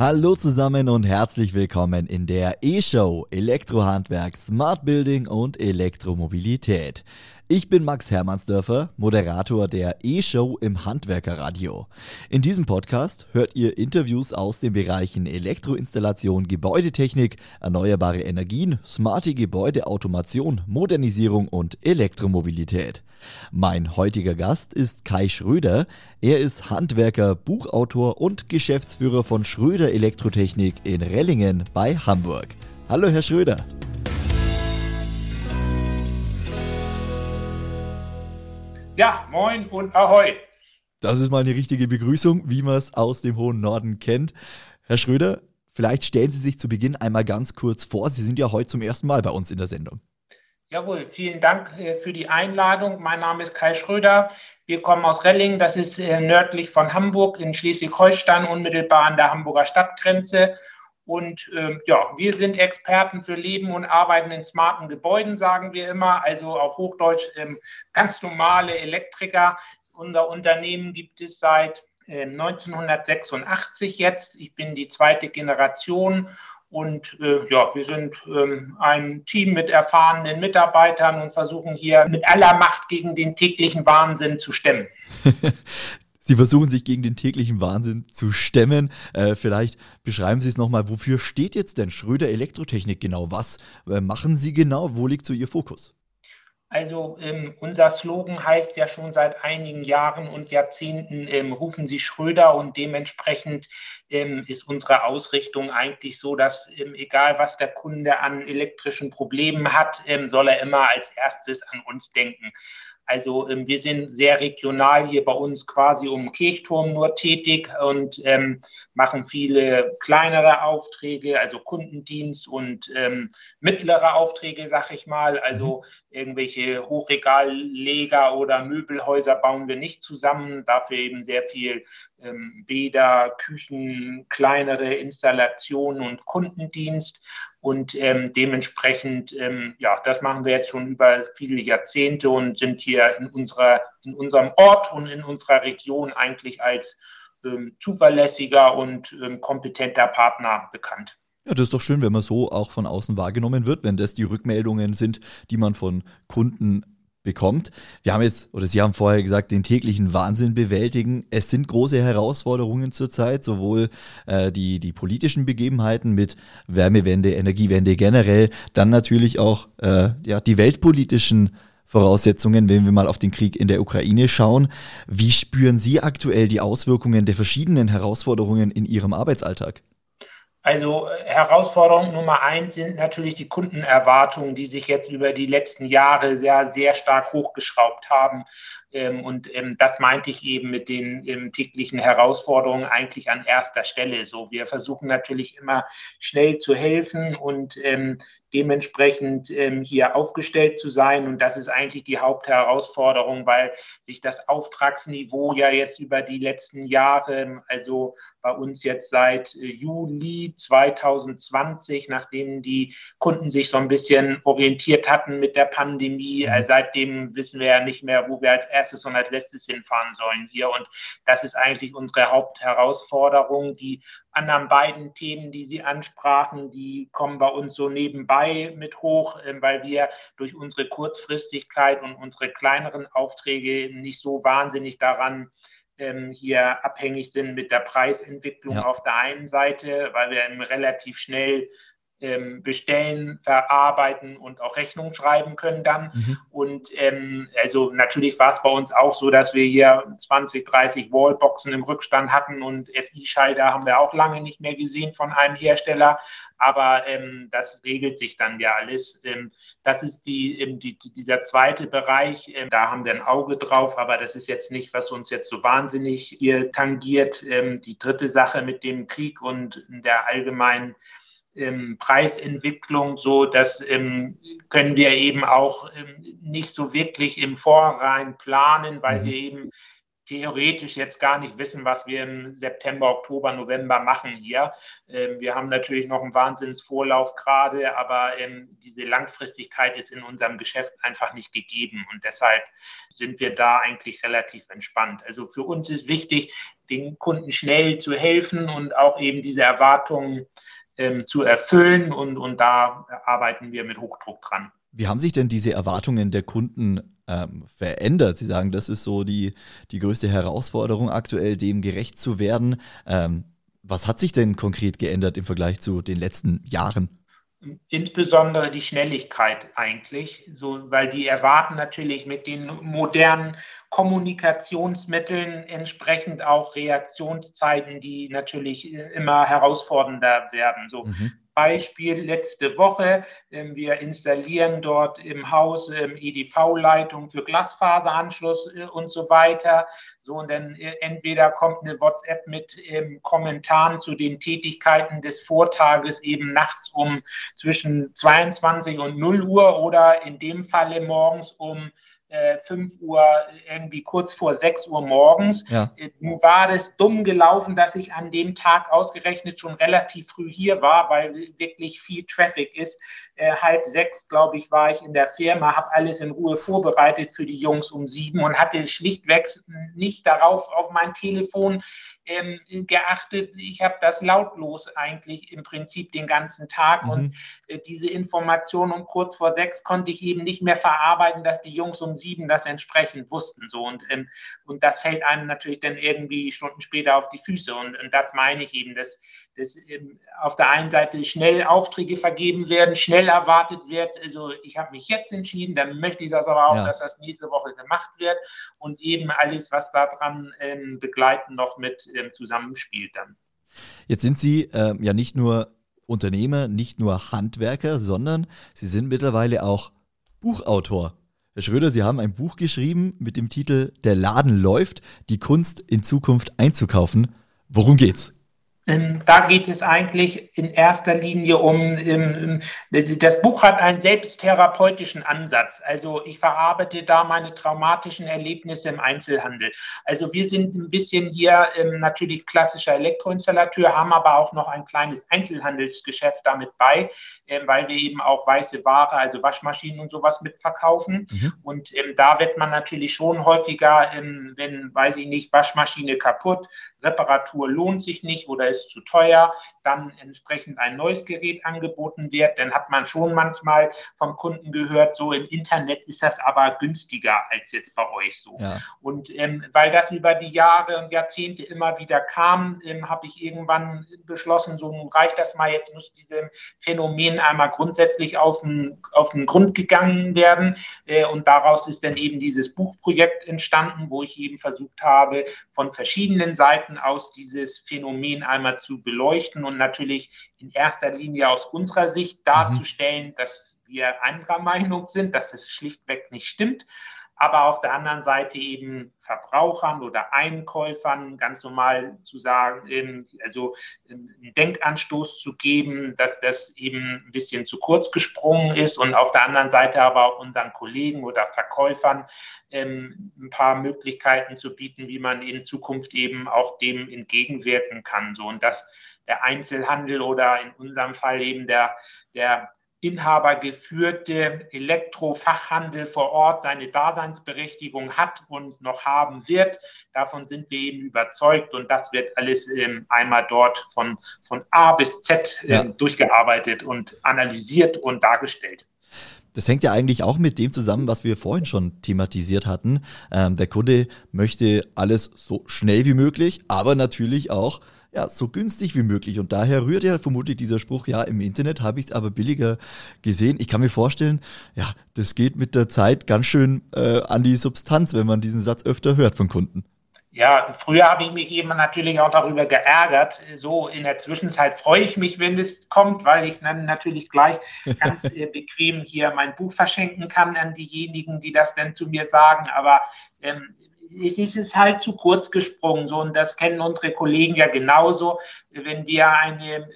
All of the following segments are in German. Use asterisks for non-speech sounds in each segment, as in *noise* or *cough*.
Hallo zusammen und herzlich willkommen in der E-Show Elektrohandwerk, Smart Building und Elektromobilität. Ich bin Max Hermannsdörfer, Moderator der E-Show im Handwerkerradio. In diesem Podcast hört ihr Interviews aus den Bereichen Elektroinstallation, Gebäudetechnik, erneuerbare Energien, smarte Gebäudeautomation, Modernisierung und Elektromobilität. Mein heutiger Gast ist Kai Schröder. Er ist Handwerker, Buchautor und Geschäftsführer von Schröder Elektrotechnik in Rellingen bei Hamburg. Hallo, Herr Schröder. Ja, moin und ahoi. Das ist mal eine richtige Begrüßung, wie man es aus dem hohen Norden kennt. Herr Schröder, vielleicht stellen Sie sich zu Beginn einmal ganz kurz vor. Sie sind ja heute zum ersten Mal bei uns in der Sendung. Jawohl, vielen Dank äh, für die Einladung. Mein Name ist Kai Schröder. Wir kommen aus Relling, das ist äh, nördlich von Hamburg in Schleswig-Holstein, unmittelbar an der Hamburger Stadtgrenze. Und ähm, ja, wir sind Experten für Leben und Arbeiten in smarten Gebäuden, sagen wir immer. Also auf Hochdeutsch ähm, ganz normale Elektriker. Unser Unternehmen gibt es seit äh, 1986 jetzt. Ich bin die zweite Generation und äh, ja, wir sind ähm, ein Team mit erfahrenen Mitarbeitern und versuchen hier mit aller Macht gegen den täglichen Wahnsinn zu stemmen. *laughs* Sie versuchen sich gegen den täglichen Wahnsinn zu stemmen. Äh, vielleicht beschreiben Sie es nochmal, wofür steht jetzt denn Schröder Elektrotechnik genau? Was äh, machen Sie genau? Wo liegt so Ihr Fokus? Also ähm, unser Slogan heißt ja schon seit einigen Jahren und Jahrzehnten, ähm, rufen Sie Schröder und dementsprechend ähm, ist unsere Ausrichtung eigentlich so, dass ähm, egal was der Kunde an elektrischen Problemen hat, ähm, soll er immer als erstes an uns denken. Also ähm, wir sind sehr regional hier bei uns quasi um Kirchturm nur tätig und ähm, machen viele kleinere Aufträge, also Kundendienst und ähm, mittlere Aufträge, sag ich mal. Also mhm. irgendwelche Hochregalleger oder Möbelhäuser bauen wir nicht zusammen. Dafür eben sehr viel ähm, Bäder, Küchen, kleinere Installationen und Kundendienst. Und ähm, dementsprechend, ähm, ja, das machen wir jetzt schon über viele Jahrzehnte und sind hier in, unserer, in unserem Ort und in unserer Region eigentlich als ähm, zuverlässiger und ähm, kompetenter Partner bekannt. Ja, das ist doch schön, wenn man so auch von außen wahrgenommen wird, wenn das die Rückmeldungen sind, die man von Kunden bekommt. Wir haben jetzt, oder Sie haben vorher gesagt, den täglichen Wahnsinn bewältigen. Es sind große Herausforderungen zurzeit, sowohl äh, die, die politischen Begebenheiten mit Wärmewende, Energiewende generell, dann natürlich auch äh, ja, die weltpolitischen Voraussetzungen, wenn wir mal auf den Krieg in der Ukraine schauen. Wie spüren Sie aktuell die Auswirkungen der verschiedenen Herausforderungen in Ihrem Arbeitsalltag? Also äh, Herausforderung Nummer eins sind natürlich die Kundenerwartungen, die sich jetzt über die letzten Jahre sehr, sehr stark hochgeschraubt haben. Ähm, und ähm, das meinte ich eben mit den ähm, täglichen Herausforderungen eigentlich an erster Stelle. So, wir versuchen natürlich immer schnell zu helfen und dementsprechend hier aufgestellt zu sein. Und das ist eigentlich die Hauptherausforderung, weil sich das Auftragsniveau ja jetzt über die letzten Jahre, also bei uns jetzt seit äh, Juli 2020, nachdem die Kunden sich so ein bisschen orientiert hatten mit der Pandemie. Äh, seitdem wissen wir ja nicht mehr, wo wir als erstes und als letztes hinfahren sollen hier. Und das ist eigentlich unsere Hauptherausforderung. Die anderen beiden Themen, die Sie ansprachen, die kommen bei uns so nebenbei mit hoch, äh, weil wir durch unsere Kurzfristigkeit und unsere kleineren Aufträge nicht so wahnsinnig daran ähm, hier abhängig sind mit der Preisentwicklung ja. auf der einen Seite, weil wir relativ schnell ähm, bestellen, verarbeiten und auch Rechnung schreiben können dann. Mhm. Und ähm, also natürlich war es bei uns auch so, dass wir hier 20, 30 Wallboxen im Rückstand hatten und FI-Schalter haben wir auch lange nicht mehr gesehen von einem Hersteller. Aber ähm, das regelt sich dann ja alles. Ähm, das ist die, ähm, die, dieser zweite Bereich. Ähm, da haben wir ein Auge drauf, aber das ist jetzt nicht, was uns jetzt so wahnsinnig hier tangiert. Die dritte Sache mit dem Krieg und der allgemeinen ähm, Preisentwicklung, so das ähm, können wir eben auch ähm, nicht so wirklich im Vorrein planen, weil mhm. wir eben theoretisch jetzt gar nicht wissen, was wir im September, Oktober, November machen hier. Ähm, wir haben natürlich noch einen Wahnsinnsvorlauf gerade, aber ähm, diese Langfristigkeit ist in unserem Geschäft einfach nicht gegeben und deshalb sind wir da eigentlich relativ entspannt. Also für uns ist wichtig, den Kunden schnell zu helfen und auch eben diese Erwartungen ähm, zu erfüllen und, und da arbeiten wir mit Hochdruck dran. Wie haben sich denn diese Erwartungen der Kunden ähm, verändert? Sie sagen, das ist so die, die größte Herausforderung aktuell, dem gerecht zu werden. Ähm, was hat sich denn konkret geändert im Vergleich zu den letzten Jahren? Insbesondere die Schnelligkeit eigentlich, so, weil die erwarten natürlich mit den modernen Kommunikationsmitteln entsprechend auch Reaktionszeiten, die natürlich äh, immer herausfordernder werden. So, mhm. Beispiel letzte Woche. Ähm, wir installieren dort im Haus ähm, EDV-Leitung für Glasfaseranschluss äh, und so weiter. So, und dann äh, entweder kommt eine WhatsApp mit ähm, Kommentaren zu den Tätigkeiten des Vortages eben nachts um zwischen 22 und 0 Uhr oder in dem Falle morgens um 5 äh, Uhr, irgendwie kurz vor 6 Uhr morgens. Ja. Äh, nun war es dumm gelaufen, dass ich an dem Tag ausgerechnet schon relativ früh hier war, weil wirklich viel Traffic ist. Äh, halb sechs, glaube ich, war ich in der Firma, habe alles in Ruhe vorbereitet für die Jungs um sieben und hatte schlichtweg nicht darauf auf mein Telefon ähm, geachtet. Ich habe das lautlos eigentlich im Prinzip den ganzen Tag mhm. und äh, diese Information um kurz vor sechs konnte ich eben nicht mehr verarbeiten, dass die Jungs um sieben das entsprechend wussten. So und, ähm, und das fällt einem natürlich dann irgendwie Stunden später auf die Füße und, und das meine ich eben, dass dass auf der einen Seite schnell Aufträge vergeben werden, schnell erwartet wird. Also ich habe mich jetzt entschieden, dann möchte ich das aber auch, ja. dass das nächste Woche gemacht wird und eben alles, was daran ähm, begleiten, noch mit ähm, zusammenspielt dann. Jetzt sind Sie äh, ja nicht nur Unternehmer, nicht nur Handwerker, sondern Sie sind mittlerweile auch Buchautor. Herr Schröder, Sie haben ein Buch geschrieben mit dem Titel Der Laden läuft, die Kunst in Zukunft einzukaufen. Worum geht's? Ähm, da geht es eigentlich in erster Linie um, das Buch hat einen selbsttherapeutischen Ansatz. Also ich verarbeite da meine traumatischen Erlebnisse im Einzelhandel. Also wir sind ein bisschen hier ähm, natürlich klassischer Elektroinstallateur, haben aber auch noch ein kleines Einzelhandelsgeschäft damit bei, ähm, weil wir eben auch weiße Ware, also Waschmaschinen und sowas mitverkaufen. Mhm. Und da wird man natürlich schon häufiger, wenn, weiß ich nicht, Waschmaschine kaputt, Reparatur lohnt sich nicht oder ist zu teuer, dann entsprechend ein neues Gerät angeboten wird, dann hat man schon manchmal vom Kunden gehört, so im Internet ist das aber günstiger als jetzt bei euch so. Ja. Und ähm, weil das über die Jahre und Jahrzehnte immer wieder kam, ähm, habe ich irgendwann beschlossen, so reicht das mal, jetzt muss diesem Phänomen einmal grundsätzlich auf den, auf den Grund gegangen werden. Äh, und daraus ist dann eben dieses Buchprojekt entstanden, wo ich eben versucht habe, von verschiedenen Seiten aus dieses Phänomen einmal zu beleuchten und natürlich in erster Linie aus unserer Sicht darzustellen, mhm. dass wir anderer Meinung sind, dass es schlichtweg nicht stimmt. Aber auf der anderen Seite eben Verbrauchern oder Einkäufern ganz normal zu sagen, ähm, also ähm, einen Denkanstoß zu geben, dass das eben ein bisschen zu kurz gesprungen ist und auf der anderen Seite aber auch unseren Kollegen oder Verkäufern ähm, ein paar Möglichkeiten zu bieten, wie man in Zukunft eben auch dem entgegenwirken kann. So und das der Einzelhandel oder in unserem Fall eben der, der inhabergeführte Elektrofachhandel vor Ort seine Daseinsberechtigung hat und noch haben wird. Davon sind wir eben überzeugt und das wird alles ähm, einmal dort von, von A bis Z ähm, ja. durchgearbeitet und analysiert und dargestellt. Das hängt ja eigentlich auch mit dem zusammen, was wir vorhin schon thematisiert hatten. Ähm, der Kunde möchte alles so schnell wie möglich, aber natürlich auch ja, so günstig wie möglich. Und daher rührt ja vermutlich dieser Spruch, ja, im Internet habe ich es aber billiger gesehen. Ich kann mir vorstellen, ja, das geht mit der Zeit ganz schön äh, an die Substanz, wenn man diesen Satz öfter hört von Kunden. Ja, früher habe ich mich eben natürlich auch darüber geärgert. So in der Zwischenzeit freue ich mich, wenn es kommt, weil ich dann natürlich gleich *laughs* ganz äh, bequem hier mein Buch verschenken kann an diejenigen, die das dann zu mir sagen. Aber ähm, es ist halt zu kurz gesprungen. So, und das kennen unsere Kollegen ja genauso. Wenn wir eine,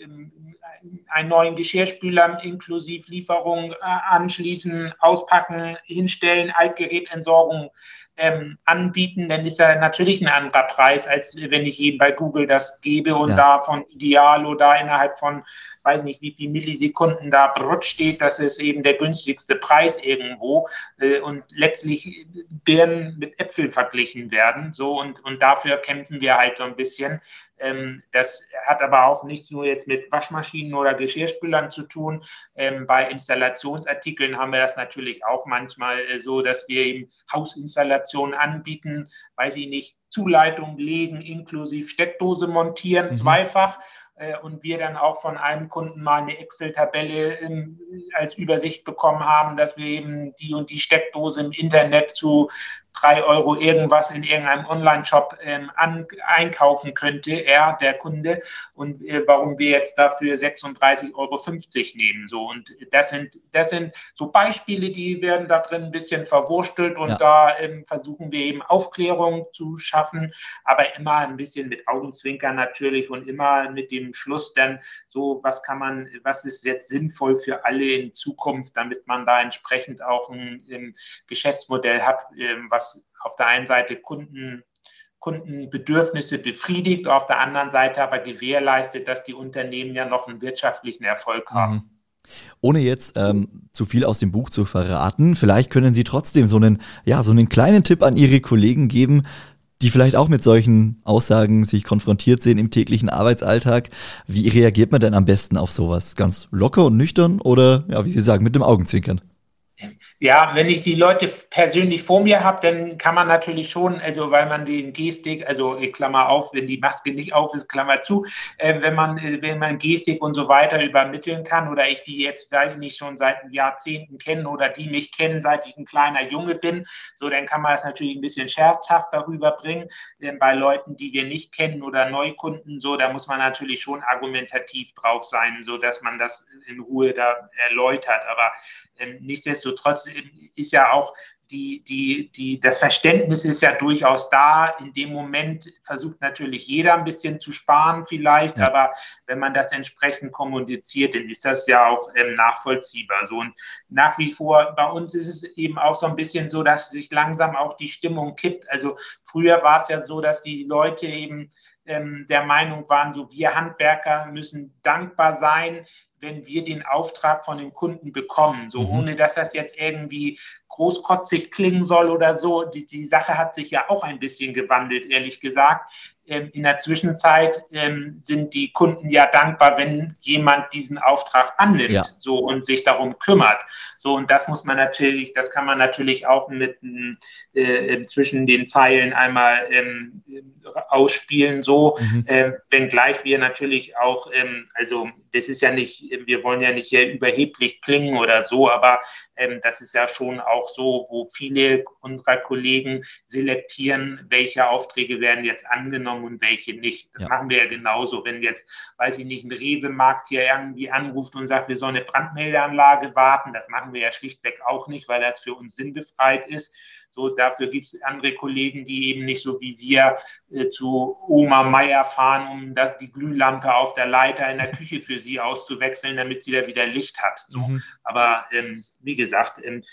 einen neuen Geschirrspüler inklusive Lieferung äh, anschließen, auspacken, hinstellen, Altgerätentsorgung ähm, anbieten, dann ist er natürlich ein anderer Preis, als wenn ich eben bei Google das gebe und ja. da von Idealo da innerhalb von weiß nicht, wie viel Millisekunden da Brot steht, das ist eben der günstigste Preis irgendwo äh, und letztlich Birnen mit Äpfel verglichen werden. So und, und dafür kämpfen wir halt so ein bisschen. Ähm, das hat aber auch nichts nur jetzt mit Waschmaschinen oder Geschirrspülern zu tun. Ähm, bei Installationsartikeln haben wir das natürlich auch manchmal äh, so, dass wir eben Hausinstallationen anbieten, weiß ich nicht, Zuleitung legen, inklusive Steckdose montieren, mhm. zweifach äh, und wir dann auch von einem Kunden mal eine Excel-Tabelle ähm, als Übersicht bekommen haben, dass wir eben die und die Steckdose im Internet zu drei Euro irgendwas in irgendeinem Online-Shop ähm, einkaufen könnte, er, der Kunde, und äh, warum wir jetzt dafür 36,50 Euro nehmen. So, und das sind, das sind so Beispiele, die werden da drin ein bisschen verwurstelt und ja. da ähm, versuchen wir eben Aufklärung zu schaffen, aber immer ein bisschen mit Augenzwinkern natürlich und immer mit dem Schluss dann so, was kann man, was ist jetzt sinnvoll für alle in Zukunft, damit man da entsprechend auch ein, ein Geschäftsmodell hat, ähm, was auf der einen Seite Kunden, Kundenbedürfnisse befriedigt, auf der anderen Seite aber gewährleistet, dass die Unternehmen ja noch einen wirtschaftlichen Erfolg haben. Mhm. Ohne jetzt ähm, zu viel aus dem Buch zu verraten, vielleicht können Sie trotzdem so einen, ja, so einen kleinen Tipp an Ihre Kollegen geben, die vielleicht auch mit solchen Aussagen sich konfrontiert sehen im täglichen Arbeitsalltag. Wie reagiert man denn am besten auf sowas? Ganz locker und nüchtern oder, ja, wie Sie sagen, mit dem Augenzwinkern? Ja, wenn ich die Leute persönlich vor mir habe, dann kann man natürlich schon, also weil man den Gestik, also Klammer auf, wenn die Maske nicht auf ist, Klammer zu, äh, wenn man, äh, wenn man Gestik und so weiter übermitteln kann oder ich die jetzt, weiß ich nicht, schon seit Jahrzehnten kennen oder die mich kennen, seit ich ein kleiner Junge bin, so dann kann man das natürlich ein bisschen scherzhaft darüber bringen. Denn bei Leuten, die wir nicht kennen oder Neukunden, so, da muss man natürlich schon argumentativ drauf sein, so dass man das in Ruhe da erläutert. Aber nichtsdestotrotz ist ja auch die, die, die, das Verständnis ist ja durchaus da. In dem Moment versucht natürlich jeder ein bisschen zu sparen vielleicht, ja. aber wenn man das entsprechend kommuniziert, dann ist das ja auch ähm, nachvollziehbar. So und nach wie vor bei uns ist es eben auch so ein bisschen so, dass sich langsam auch die Stimmung kippt. Also früher war es ja so, dass die Leute eben ähm, der Meinung waren, so wir Handwerker müssen dankbar sein, wenn wir den Auftrag von dem Kunden bekommen, so mhm. ohne dass das jetzt irgendwie großkotzig klingen soll oder so. Die, die Sache hat sich ja auch ein bisschen gewandelt, ehrlich gesagt. Ähm, in der Zwischenzeit ähm, sind die Kunden ja dankbar, wenn jemand diesen Auftrag annimmt ja. so und sich darum kümmert. So und das muss man natürlich, das kann man natürlich auch mit äh, zwischen den Zeilen einmal ähm, ausspielen, so mhm. äh, wenngleich wir natürlich auch, ähm, also das ist ja nicht, wir wollen ja nicht hier überheblich klingen oder so, aber ähm, das ist ja schon auch so, wo viele unserer Kollegen selektieren, welche Aufträge werden jetzt angenommen und welche nicht. Das ja. machen wir ja genauso. Wenn jetzt, weiß ich nicht, ein Rewe-Markt hier irgendwie anruft und sagt, wir sollen eine Brandmeldeanlage warten, das machen wir ja schlichtweg auch nicht, weil das für uns sinnbefreit ist so, dafür gibt es andere Kollegen, die eben nicht so wie wir äh, zu Oma Meier fahren, um das, die Glühlampe auf der Leiter in der *laughs* Küche für sie auszuwechseln, damit sie da wieder Licht hat. So. Mhm. Aber ähm, wie gesagt, ähm,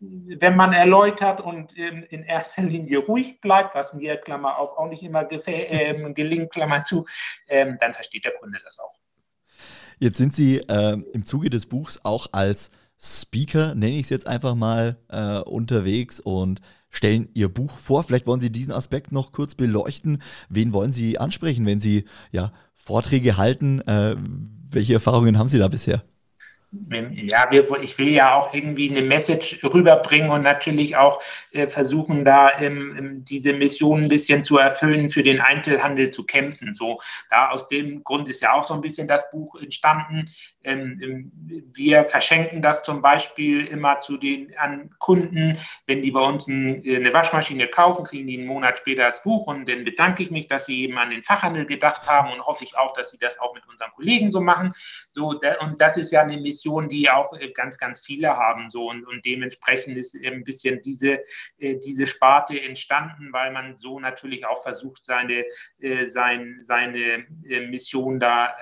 wenn man erläutert und ähm, in erster Linie ruhig bleibt, was mir, Klammer auf, auch nicht immer ähm, gelingt, Klammer zu, ähm, dann versteht der Kunde das auch. Jetzt sind Sie äh, im Zuge des Buchs auch als Speaker, nenne ich es jetzt einfach mal, äh, unterwegs und stellen Ihr Buch vor. Vielleicht wollen Sie diesen Aspekt noch kurz beleuchten. Wen wollen Sie ansprechen, wenn Sie ja, Vorträge halten? Äh, welche Erfahrungen haben Sie da bisher? Ja, wir, ich will ja auch irgendwie eine Message rüberbringen und natürlich auch äh, versuchen, da ähm, diese Mission ein bisschen zu erfüllen, für den Einzelhandel zu kämpfen. So, da aus dem Grund ist ja auch so ein bisschen das Buch entstanden. Ähm, ähm, wir verschenken das zum Beispiel immer zu den an Kunden, wenn die bei uns ein, eine Waschmaschine kaufen, kriegen die einen Monat später das Buch und dann bedanke ich mich, dass sie eben an den Fachhandel gedacht haben und hoffe ich auch, dass sie das auch mit unseren Kollegen so machen. So, und das ist ja eine Mission, Mission, die auch äh, ganz, ganz viele haben. So und, und dementsprechend ist ein bisschen diese, äh, diese Sparte entstanden, weil man so natürlich auch versucht, seine, sein, seine Mission da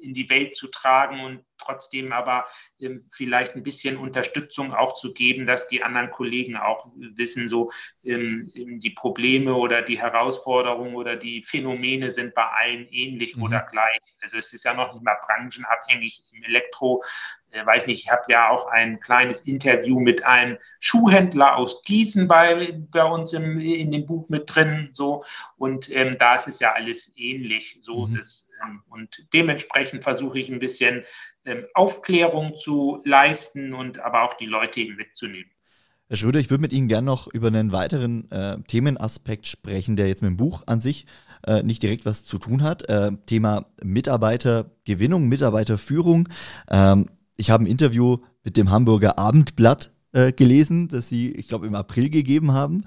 in die Welt zu tragen und trotzdem aber ähm, vielleicht ein bisschen Unterstützung auch zu geben, dass die anderen Kollegen auch wissen, so ähm, die Probleme oder die Herausforderungen oder die Phänomene sind bei allen ähnlich mhm. oder gleich. Also es ist ja noch nicht mal branchenabhängig im Elektro. Äh, weiß nicht, ich habe ja auch ein kleines Interview mit einem Schuhhändler aus Gießen bei, bei uns im, in dem Buch mit drin. So. Und ähm, da ist es ja alles ähnlich. So, mhm. das, ähm, und dementsprechend versuche ich ein bisschen ähm, Aufklärung zu leisten und aber auch die Leute eben mitzunehmen. Herr Schröder, ich würde mit Ihnen gerne noch über einen weiteren äh, Themenaspekt sprechen, der jetzt mit dem Buch an sich äh, nicht direkt was zu tun hat. Äh, Thema Mitarbeitergewinnung, Mitarbeiterführung. Ähm, ich habe ein Interview mit dem Hamburger Abendblatt äh, gelesen, das Sie, ich glaube, im April gegeben haben.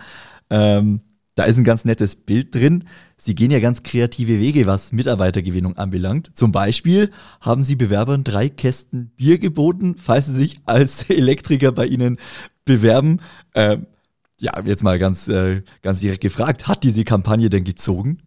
Ähm, da ist ein ganz nettes Bild drin. Sie gehen ja ganz kreative Wege, was Mitarbeitergewinnung anbelangt. Zum Beispiel haben Sie Bewerbern drei Kästen Bier geboten, falls sie sich als *laughs* Elektriker bei Ihnen bewerben. Ähm, ja, jetzt mal ganz, äh, ganz direkt gefragt, hat diese Kampagne denn gezogen?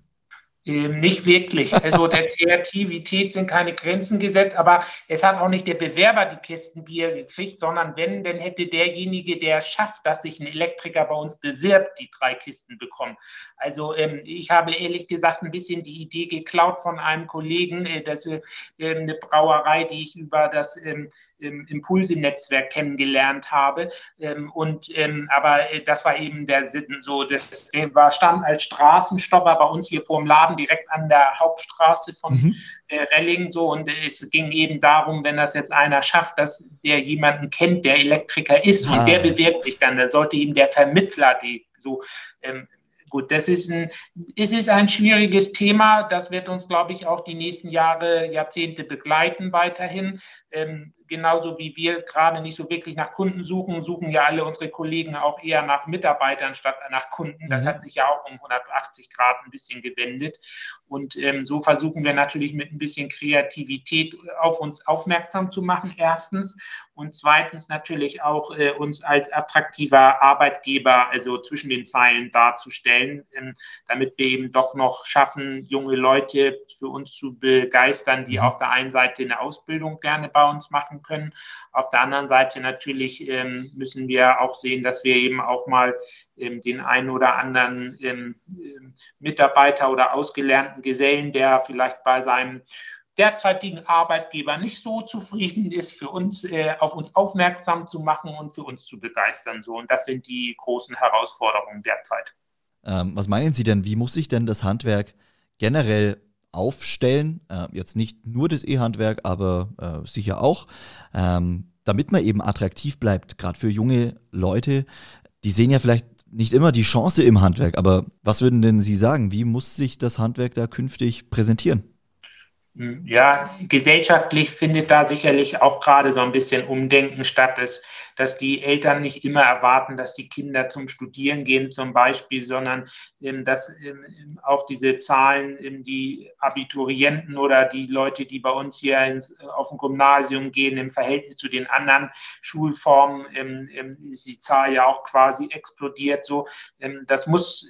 Ähm, nicht wirklich. Also der Kreativität sind keine Grenzen gesetzt, aber es hat auch nicht der Bewerber die Kisten Bier gekriegt, sondern wenn, dann hätte derjenige, der schafft, dass sich ein Elektriker bei uns bewirbt, die drei Kisten bekommen. Also ähm, ich habe ehrlich gesagt ein bisschen die Idee geklaut von einem Kollegen, äh, dass äh, eine Brauerei, die ich über das ähm, Impulse-Netzwerk kennengelernt habe. Ähm, und ähm, aber äh, das war eben der Sinn, so das der war stand als Straßenstopper bei uns hier vor dem Laden direkt an der Hauptstraße von mhm. äh, Relling so und es ging eben darum, wenn das jetzt einer schafft, dass der jemanden kennt, der Elektriker ist ah. und der bewirbt sich dann, dann sollte ihm der Vermittler die so ähm, Gut, das ist ein, es ist ein schwieriges Thema. Das wird uns, glaube ich, auch die nächsten Jahre, Jahrzehnte begleiten weiterhin. Ähm, genauso wie wir gerade nicht so wirklich nach Kunden suchen, suchen ja alle unsere Kollegen auch eher nach Mitarbeitern statt nach Kunden. Das mhm. hat sich ja auch um 180 Grad ein bisschen gewendet. Und ähm, so versuchen wir natürlich mit ein bisschen Kreativität auf uns aufmerksam zu machen, erstens. Und zweitens natürlich auch äh, uns als attraktiver Arbeitgeber, also zwischen den Zeilen darzustellen, ähm, damit wir eben doch noch schaffen, junge Leute für uns zu begeistern, die mhm. auf der einen Seite eine Ausbildung gerne bei uns machen können. Auf der anderen Seite natürlich ähm, müssen wir auch sehen, dass wir eben auch mal den einen oder anderen ähm, ähm, Mitarbeiter oder ausgelernten Gesellen, der vielleicht bei seinem derzeitigen Arbeitgeber nicht so zufrieden ist, für uns äh, auf uns aufmerksam zu machen und für uns zu begeistern. So und das sind die großen Herausforderungen derzeit. Ähm, was meinen Sie denn? Wie muss sich denn das Handwerk generell aufstellen? Äh, jetzt nicht nur das E-Handwerk, aber äh, sicher auch, ähm, damit man eben attraktiv bleibt, gerade für junge Leute. Die sehen ja vielleicht nicht immer die Chance im Handwerk, aber was würden denn Sie sagen? Wie muss sich das Handwerk da künftig präsentieren? Ja, gesellschaftlich findet da sicherlich auch gerade so ein bisschen Umdenken statt. Es dass die Eltern nicht immer erwarten, dass die Kinder zum Studieren gehen zum Beispiel, sondern ähm, dass ähm, auch diese Zahlen, ähm, die Abiturienten oder die Leute, die bei uns hier ins, äh, auf dem Gymnasium gehen, im Verhältnis zu den anderen Schulformen, ist die Zahl ja auch quasi explodiert. So, das muss,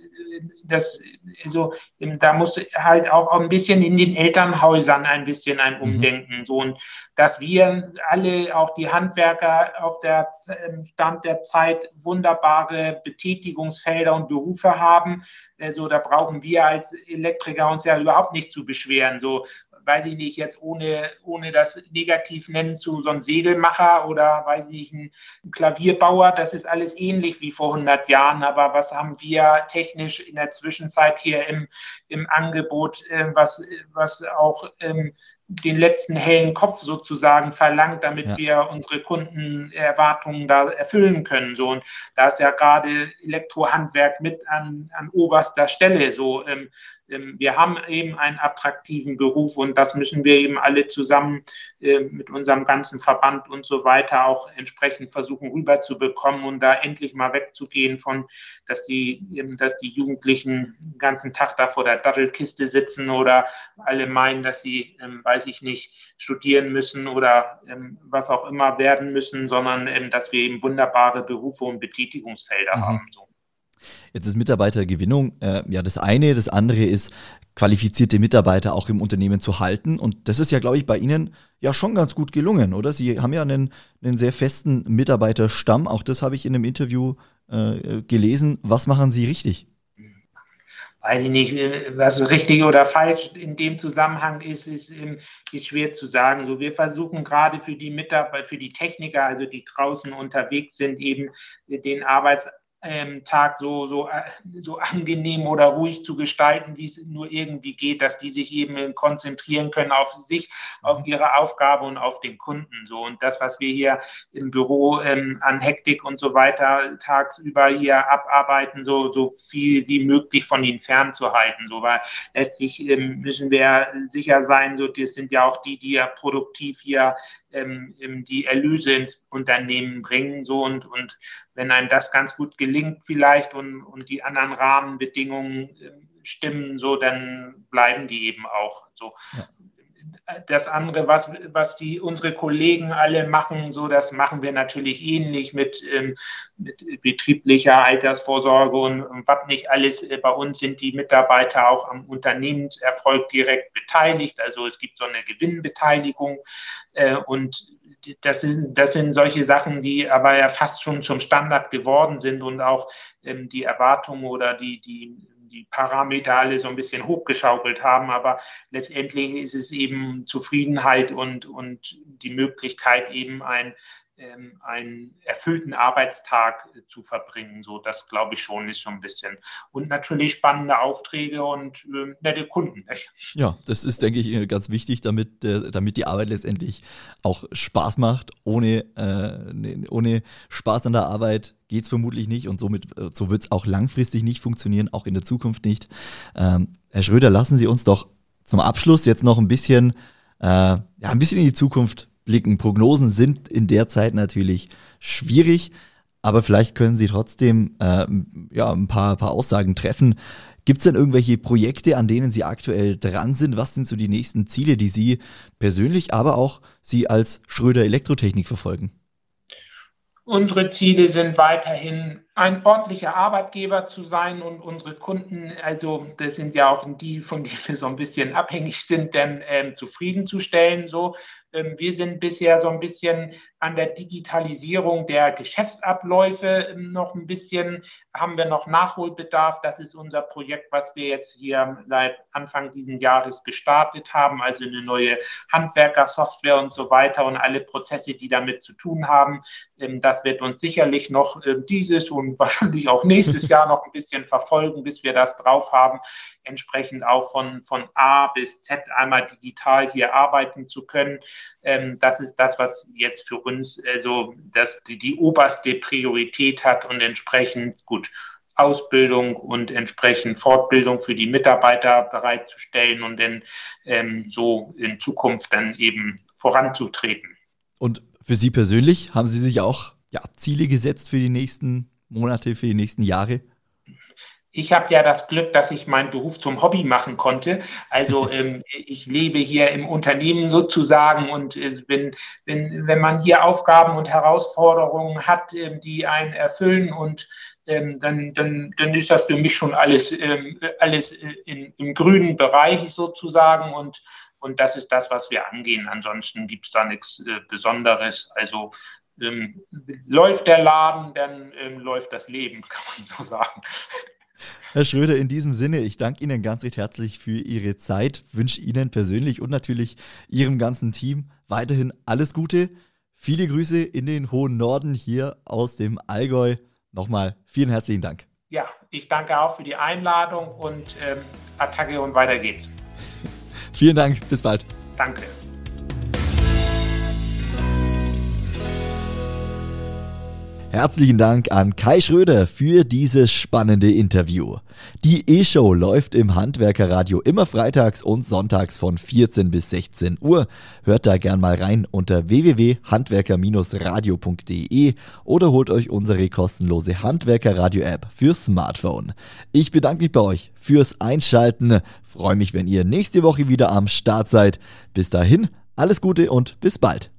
das, also, da muss halt auch ein bisschen in den Elternhäusern ein bisschen ein mhm. Umdenken. Mhm. So, und dass wir alle, auch die Handwerker auf der im Stand der Zeit wunderbare Betätigungsfelder und Berufe haben. Also da brauchen wir als Elektriker uns ja überhaupt nicht zu beschweren. So weiß ich nicht, jetzt ohne, ohne das negativ nennen zu so einem Segelmacher oder weiß ich nicht, ein Klavierbauer, das ist alles ähnlich wie vor 100 Jahren, aber was haben wir technisch in der Zwischenzeit hier im, im Angebot, äh, was, was auch ähm, den letzten hellen Kopf sozusagen verlangt, damit ja. wir unsere Kundenerwartungen da erfüllen können. So und da ist ja gerade Elektrohandwerk mit an, an oberster Stelle. So ähm, wir haben eben einen attraktiven Beruf und das müssen wir eben alle zusammen äh, mit unserem ganzen Verband und so weiter auch entsprechend versuchen rüberzubekommen und da endlich mal wegzugehen von, dass die, dass die Jugendlichen den ganzen Tag da vor der Dattelkiste sitzen oder alle meinen, dass sie, ähm, weiß ich nicht, studieren müssen oder ähm, was auch immer werden müssen, sondern dass wir eben wunderbare Berufe und Betätigungsfelder mhm. haben. So. Jetzt ist Mitarbeitergewinnung äh, ja das eine, das andere ist qualifizierte Mitarbeiter auch im Unternehmen zu halten. Und das ist ja, glaube ich, bei Ihnen ja schon ganz gut gelungen, oder? Sie haben ja einen, einen sehr festen Mitarbeiterstamm. Auch das habe ich in einem Interview äh, gelesen. Was machen Sie richtig? weiß ich nicht, was richtig oder falsch in dem Zusammenhang ist, ist, ist schwer zu sagen. So, wir versuchen gerade für die Mitarbeiter, für die Techniker, also die draußen unterwegs sind, eben den Arbeits ähm, Tag so, so, äh, so angenehm oder ruhig zu gestalten, wie es nur irgendwie geht, dass die sich eben konzentrieren können auf sich, auf mhm. ihre Aufgabe und auf den Kunden. So und das, was wir hier im Büro ähm, an Hektik und so weiter tagsüber hier abarbeiten, so, so viel wie möglich von ihnen fernzuhalten. So, weil letztlich ähm, müssen wir sicher sein, so das sind ja auch die, die ja produktiv hier ähm, die Erlöse ins Unternehmen bringen. So und, und wenn einem das ganz gut gelingt vielleicht und, und die anderen Rahmenbedingungen äh, stimmen, so dann bleiben die eben auch so. Ja das andere, was, was die, unsere Kollegen alle machen, so das machen wir natürlich ähnlich mit, ähm, mit betrieblicher Altersvorsorge und, und, was nicht alles. Äh, bei uns sind die Mitarbeiter auch am Unternehmenserfolg direkt beteiligt. Also es gibt so eine Gewinnbeteiligung äh, und das, ist, das sind solche Sachen, die aber ja fast schon zum Standard geworden sind und auch ähm, die Erwartungen oder die, die die Parameter alle so ein bisschen hochgeschaukelt haben, aber letztendlich ist es eben Zufriedenheit und, und die Möglichkeit, eben ein, ähm, einen erfüllten Arbeitstag äh, zu verbringen. So, das glaube ich schon, ist schon ein bisschen. Und natürlich spannende Aufträge und äh, nette Kunden. *laughs* Ja, das ist, denke ich, ganz wichtig, damit, äh, damit die Arbeit letztendlich auch Spaß macht. Ohne, äh, ne, ohne Spaß an der Arbeit geht es vermutlich nicht und somit äh, so wird es auch langfristig nicht funktionieren, auch in der Zukunft nicht. Ähm, Herr Schröder, lassen Sie uns doch zum Abschluss jetzt noch ein bisschen, äh, ja, ein bisschen in die Zukunft blicken. Prognosen sind in der Zeit natürlich schwierig, aber vielleicht können Sie trotzdem äh, ja, ein paar, paar Aussagen treffen. Gibt es denn irgendwelche Projekte, an denen Sie aktuell dran sind? Was sind so die nächsten Ziele, die Sie persönlich, aber auch Sie als Schröder Elektrotechnik verfolgen? Unsere Ziele sind weiterhin ein ordentlicher Arbeitgeber zu sein und unsere Kunden, also das sind ja auch die, von denen wir so ein bisschen abhängig sind, dann ähm, zufriedenzustellen. So, wir sind bisher so ein bisschen an der Digitalisierung der Geschäftsabläufe ähm, noch ein bisschen, haben wir noch Nachholbedarf. Das ist unser Projekt, was wir jetzt hier seit Anfang dieses Jahres gestartet haben, also eine neue Handwerkersoftware und so weiter und alle Prozesse, die damit zu tun haben. Ähm, das wird uns sicherlich noch dieses und *laughs* wahrscheinlich auch nächstes Jahr noch ein bisschen verfolgen, bis wir das drauf haben entsprechend auch von, von A bis Z einmal digital hier arbeiten zu können. Ähm, das ist das, was jetzt für uns also das, die, die oberste Priorität hat und entsprechend gut Ausbildung und entsprechend Fortbildung für die Mitarbeiter bereitzustellen und dann ähm, so in Zukunft dann eben voranzutreten. Und für Sie persönlich haben Sie sich auch ja, Ziele gesetzt für die nächsten Monate, für die nächsten Jahre? Ich habe ja das Glück, dass ich meinen Beruf zum Hobby machen konnte. Also *laughs* ähm, ich lebe hier im Unternehmen sozusagen und äh, wenn, wenn, wenn man hier Aufgaben und Herausforderungen hat, ähm, die einen erfüllen und ähm, dann, dann, dann ist das für mich schon alles, ähm, alles äh, in, im grünen Bereich sozusagen und, und das ist das, was wir angehen. Ansonsten gibt es da nichts äh, Besonderes. Also ähm, läuft der Laden, dann ähm, läuft das Leben, *laughs* kann man so sagen. Herr Schröder, in diesem Sinne, ich danke Ihnen ganz recht herzlich für Ihre Zeit, wünsche Ihnen persönlich und natürlich Ihrem ganzen Team weiterhin alles Gute. Viele Grüße in den hohen Norden hier aus dem Allgäu. Nochmal vielen herzlichen Dank. Ja, ich danke auch für die Einladung und ähm, Attacke und weiter geht's. *laughs* vielen Dank, bis bald. Herzlichen Dank an Kai Schröder für dieses spannende Interview. Die E-Show läuft im Handwerkerradio immer freitags und sonntags von 14 bis 16 Uhr. Hört da gern mal rein unter www.handwerker-radio.de oder holt euch unsere kostenlose Handwerkerradio-App für Smartphone. Ich bedanke mich bei euch fürs Einschalten. Freue mich, wenn ihr nächste Woche wieder am Start seid. Bis dahin, alles Gute und bis bald.